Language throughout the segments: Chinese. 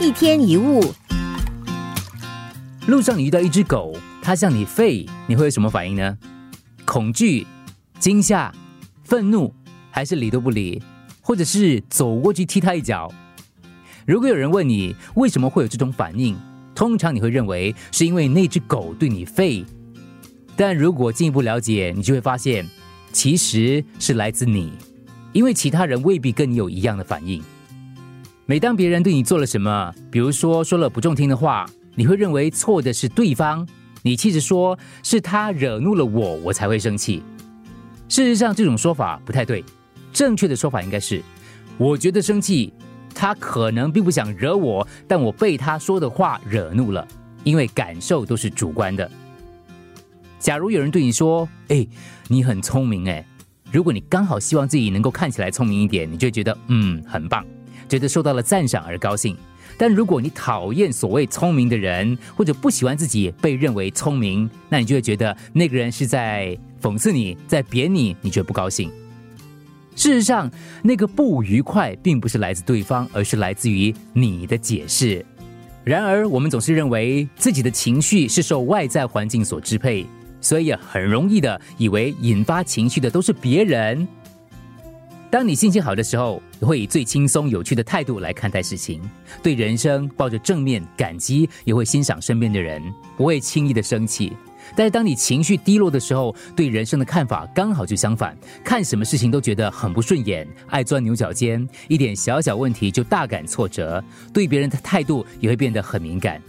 一天一物，路上你遇到一只狗，它向你吠，你会有什么反应呢？恐惧、惊吓、愤怒，还是理都不理，或者是走过去踢它一脚？如果有人问你为什么会有这种反应，通常你会认为是因为那只狗对你吠。但如果进一步了解，你就会发现，其实是来自你，因为其他人未必跟你有一样的反应。每当别人对你做了什么，比如说说了不中听的话，你会认为错的是对方，你气着说是他惹怒了我，我才会生气。事实上，这种说法不太对，正确的说法应该是：我觉得生气，他可能并不想惹我，但我被他说的话惹怒了，因为感受都是主观的。假如有人对你说：“哎，你很聪明。”哎，如果你刚好希望自己能够看起来聪明一点，你就觉得嗯很棒。觉得受到了赞赏而高兴，但如果你讨厌所谓聪明的人，或者不喜欢自己被认为聪明，那你就会觉得那个人是在讽刺你，在贬你，你却不高兴。事实上，那个不愉快并不是来自对方，而是来自于你的解释。然而，我们总是认为自己的情绪是受外在环境所支配，所以很容易的以为引发情绪的都是别人。当你心情好的时候，会以最轻松、有趣的态度来看待事情，对人生抱着正面感激，也会欣赏身边的人，不会轻易的生气。但是当你情绪低落的时候，对人生的看法刚好就相反，看什么事情都觉得很不顺眼，爱钻牛角尖，一点小小问题就大感挫折，对别人的态度也会变得很敏感。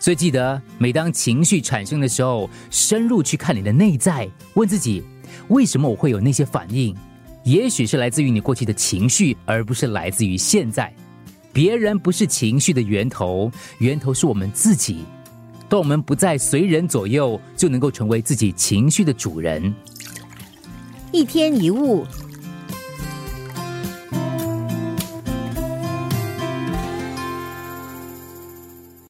所以记得，每当情绪产生的时候，深入去看你的内在，问自己：为什么我会有那些反应？也许是来自于你过去的情绪，而不是来自于现在。别人不是情绪的源头，源头是我们自己。当我们不再随人左右，就能够成为自己情绪的主人。一天一物，